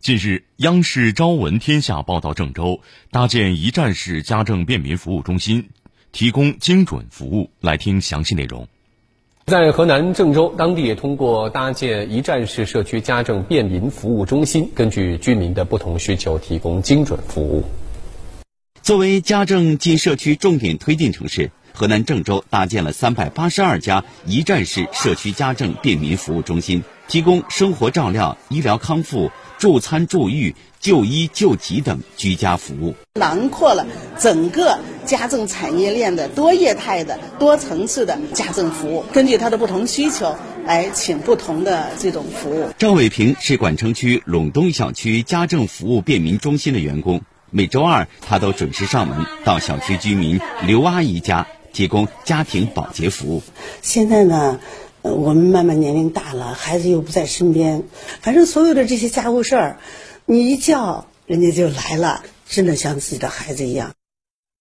近日，央视《朝闻天下》报道，郑州搭建一站式家政便民服务中心，提供精准服务。来听详细内容。在河南郑州，当地也通过搭建一站式社区家政便民服务中心，根据居民的不同需求，提供精准服务。作为家政进社区重点推进城市，河南郑州搭建了三百八十二家一站式社区家政便民服务中心，提供生活照料、医疗康复。助餐助浴、就医救急等居家服务，囊括了整个家政产业链的多业态的多层次的家政服务，根据他的不同需求来请不同的这种服务。赵伟平是管城区陇东小区家政服务便民中心的员工，每周二他都准时上门到小区居民刘阿姨家提供家庭保洁服务。现在呢？呃，我们慢慢年龄大了，孩子又不在身边，反正所有的这些家务事儿，你一叫人家就来了，真的像自己的孩子一样。